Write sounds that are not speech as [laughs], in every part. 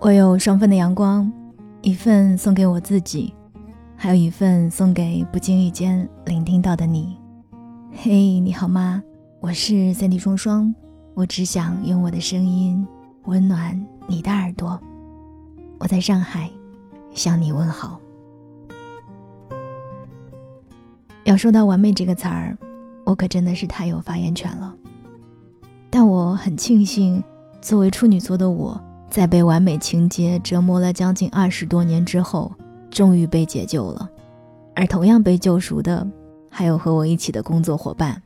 我有双份的阳光，一份送给我自己，还有一份送给不经意间聆听到的你。嘿，你好吗？我是三 D 双双，我只想用我的声音温暖你的耳朵。我在上海向你问好。要说到完美这个词儿，我可真的是太有发言权了。但我很庆幸，作为处女座的我。在被完美情节折磨了将近二十多年之后，终于被解救了。而同样被救赎的，还有和我一起的工作伙伴。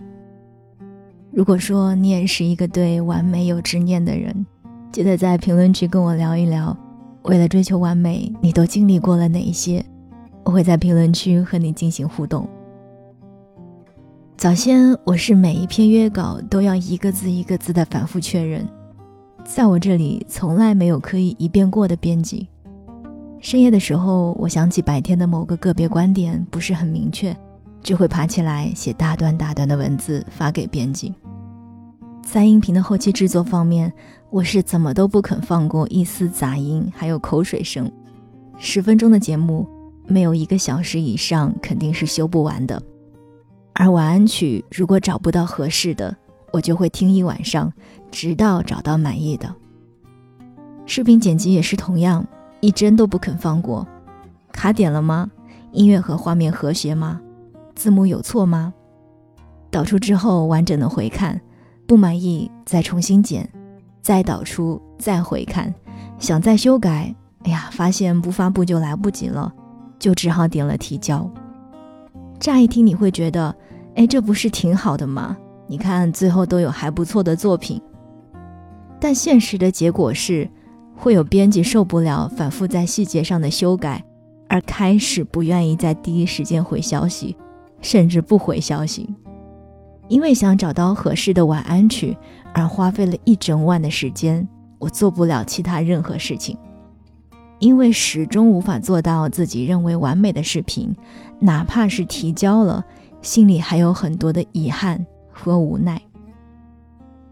如果说你也是一个对完美有执念的人，记得在评论区跟我聊一聊，为了追求完美，你都经历过了哪一些？我会在评论区和你进行互动。早先我是每一篇约稿都要一个字一个字的反复确认。在我这里从来没有可以一遍过的编辑。深夜的时候，我想起白天的某个个别观点不是很明确，就会爬起来写大段大段的文字发给编辑。在音频的后期制作方面，我是怎么都不肯放过一丝杂音，还有口水声。十分钟的节目，没有一个小时以上肯定是修不完的。而晚安曲如果找不到合适的，我就会听一晚上，直到找到满意的。视频剪辑也是同样，一帧都不肯放过。卡点了吗？音乐和画面和谐吗？字幕有错吗？导出之后完整的回看，不满意再重新剪，再导出再回看，想再修改，哎呀，发现不发布就来不及了，就只好点了提交。乍一听你会觉得，哎，这不是挺好的吗？你看，最后都有还不错的作品，但现实的结果是，会有编辑受不了反复在细节上的修改，而开始不愿意在第一时间回消息，甚至不回消息，因为想找到合适的晚安曲而花费了一整晚的时间，我做不了其他任何事情，因为始终无法做到自己认为完美的视频，哪怕是提交了，心里还有很多的遗憾。和无奈，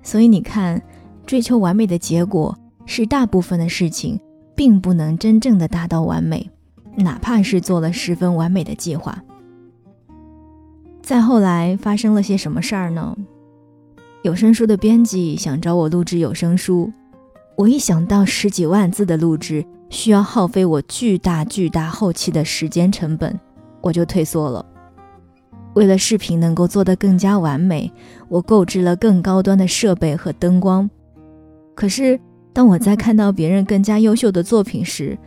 所以你看，追求完美的结果是大部分的事情并不能真正的达到完美，哪怕是做了十分完美的计划。再后来发生了些什么事儿呢？有声书的编辑想找我录制有声书，我一想到十几万字的录制需要耗费我巨大巨大后期的时间成本，我就退缩了。为了视频能够做得更加完美，我购置了更高端的设备和灯光。可是，当我在 [laughs] 看到别人更加优秀的作品时，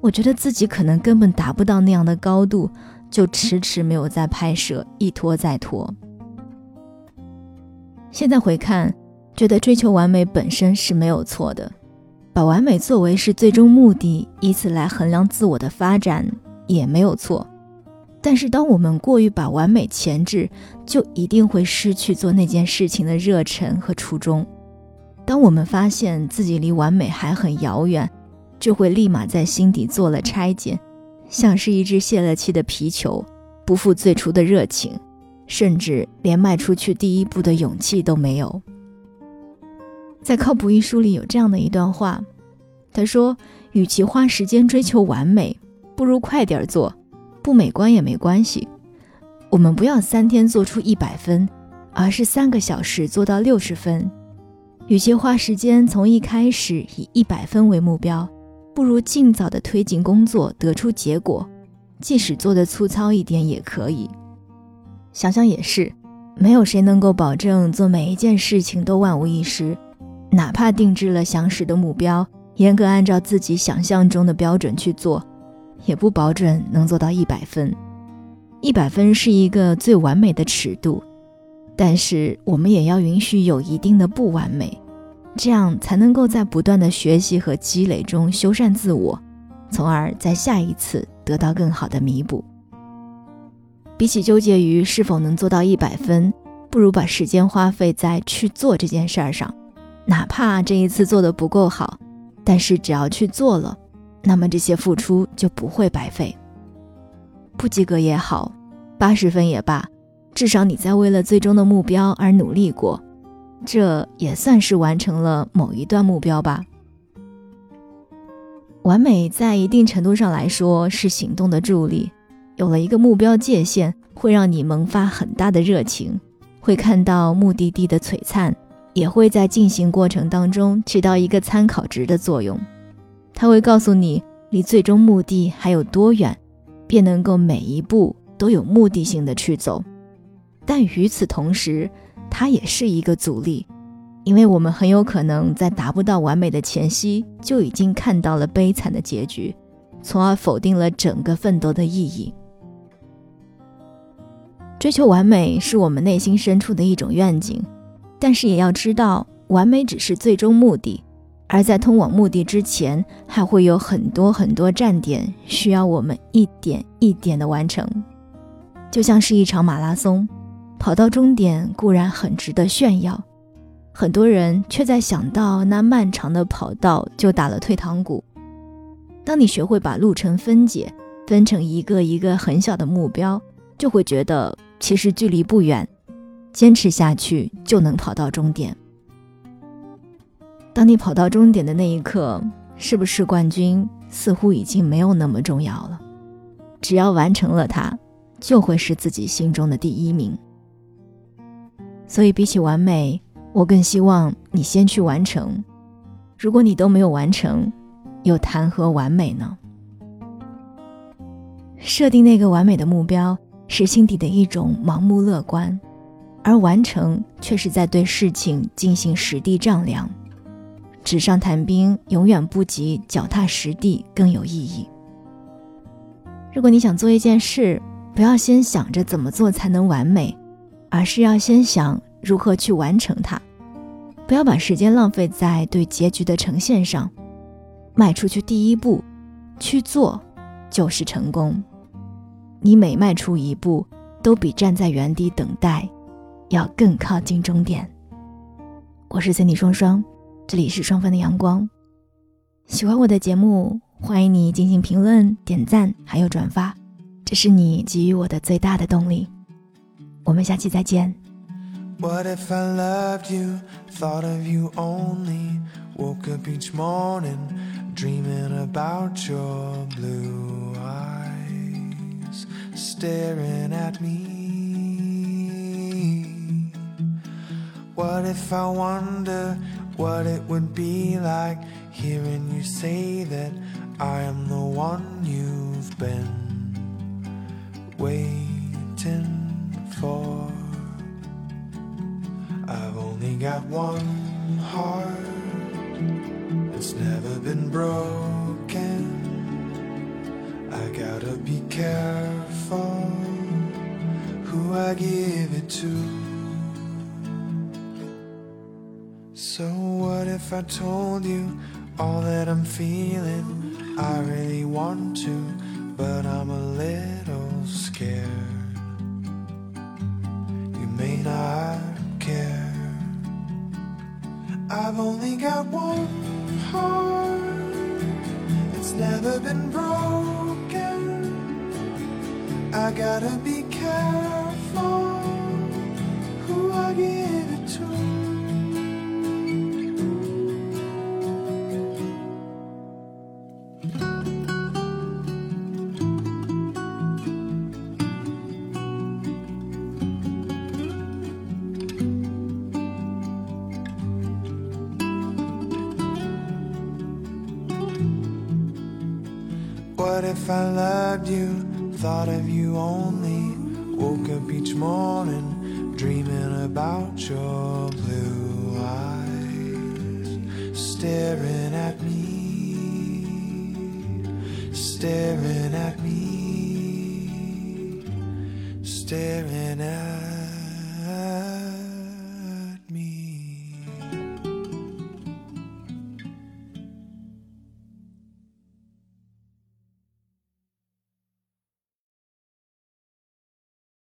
我觉得自己可能根本达不到那样的高度，就迟迟没有再拍摄，一拖再拖。现在回看，觉得追求完美本身是没有错的，把完美作为是最终目的，以此来衡量自我的发展也没有错。但是，当我们过于把完美前置，就一定会失去做那件事情的热忱和初衷。当我们发现自己离完美还很遥远，就会立马在心底做了拆解，像是一只泄了气的皮球，不复最初的热情，甚至连迈出去第一步的勇气都没有。在《靠谱一书》里有这样的一段话，他说：“与其花时间追求完美，不如快点做。”不美观也没关系，我们不要三天做出一百分，而是三个小时做到六十分。与其花时间从一开始以一百分为目标，不如尽早的推进工作，得出结果，即使做的粗糙一点也可以。想想也是，没有谁能够保证做每一件事情都万无一失，哪怕定制了详实的目标，严格按照自己想象中的标准去做。也不保准能做到一百分，一百分是一个最完美的尺度，但是我们也要允许有一定的不完美，这样才能够在不断的学习和积累中修缮自我，从而在下一次得到更好的弥补。比起纠结于是否能做到一百分，不如把时间花费在去做这件事儿上，哪怕这一次做的不够好，但是只要去做了。那么这些付出就不会白费。不及格也好，八十分也罢，至少你在为了最终的目标而努力过，这也算是完成了某一段目标吧。完美在一定程度上来说是行动的助力，有了一个目标界限，会让你萌发很大的热情，会看到目的地的璀璨，也会在进行过程当中起到一个参考值的作用。它会告诉你离最终目的还有多远，便能够每一步都有目的性的去走。但与此同时，它也是一个阻力。因为我们很有可能在达不到完美的前夕，就已经看到了悲惨的结局，从而否定了整个奋斗的意义。追求完美是我们内心深处的一种愿景，但是也要知道，完美只是最终目的，而在通往目的之前，还会有很多很多站点需要我们一点一点的完成，就像是一场马拉松，跑到终点固然很值得炫耀。很多人却在想到那漫长的跑道就打了退堂鼓。当你学会把路程分解，分成一个一个很小的目标，就会觉得其实距离不远，坚持下去就能跑到终点。当你跑到终点的那一刻，是不是冠军似乎已经没有那么重要了？只要完成了它，就会是自己心中的第一名。所以，比起完美。我更希望你先去完成。如果你都没有完成，又谈何完美呢？设定那个完美的目标是心底的一种盲目乐观，而完成却是在对事情进行实地丈量。纸上谈兵永远不及脚踏实地更有意义。如果你想做一件事，不要先想着怎么做才能完美，而是要先想。如何去完成它？不要把时间浪费在对结局的呈现上，迈出去第一步，去做，就是成功。你每迈出一步，都比站在原地等待，要更靠近终点。我是森 y 双双，这里是双份的阳光。喜欢我的节目，欢迎你进行评论、点赞，还有转发，这是你给予我的最大的动力。我们下期再见。What if I loved you, thought of you only? Woke up each morning dreaming about your blue eyes staring at me. What if I wonder what it would be like hearing you say that I am the one you've been waiting for? I've only got one heart It's never been broken I gotta be careful Who I give it to if I told you All that I'm feeling I really want to But I'm a little scared You may not care. I've only got one heart, it's never been broken. I gotta be careful who I give it to. What if I loved you, thought of you only? Woke up each morning dreaming about your blue eyes, staring at me, staring at me, staring at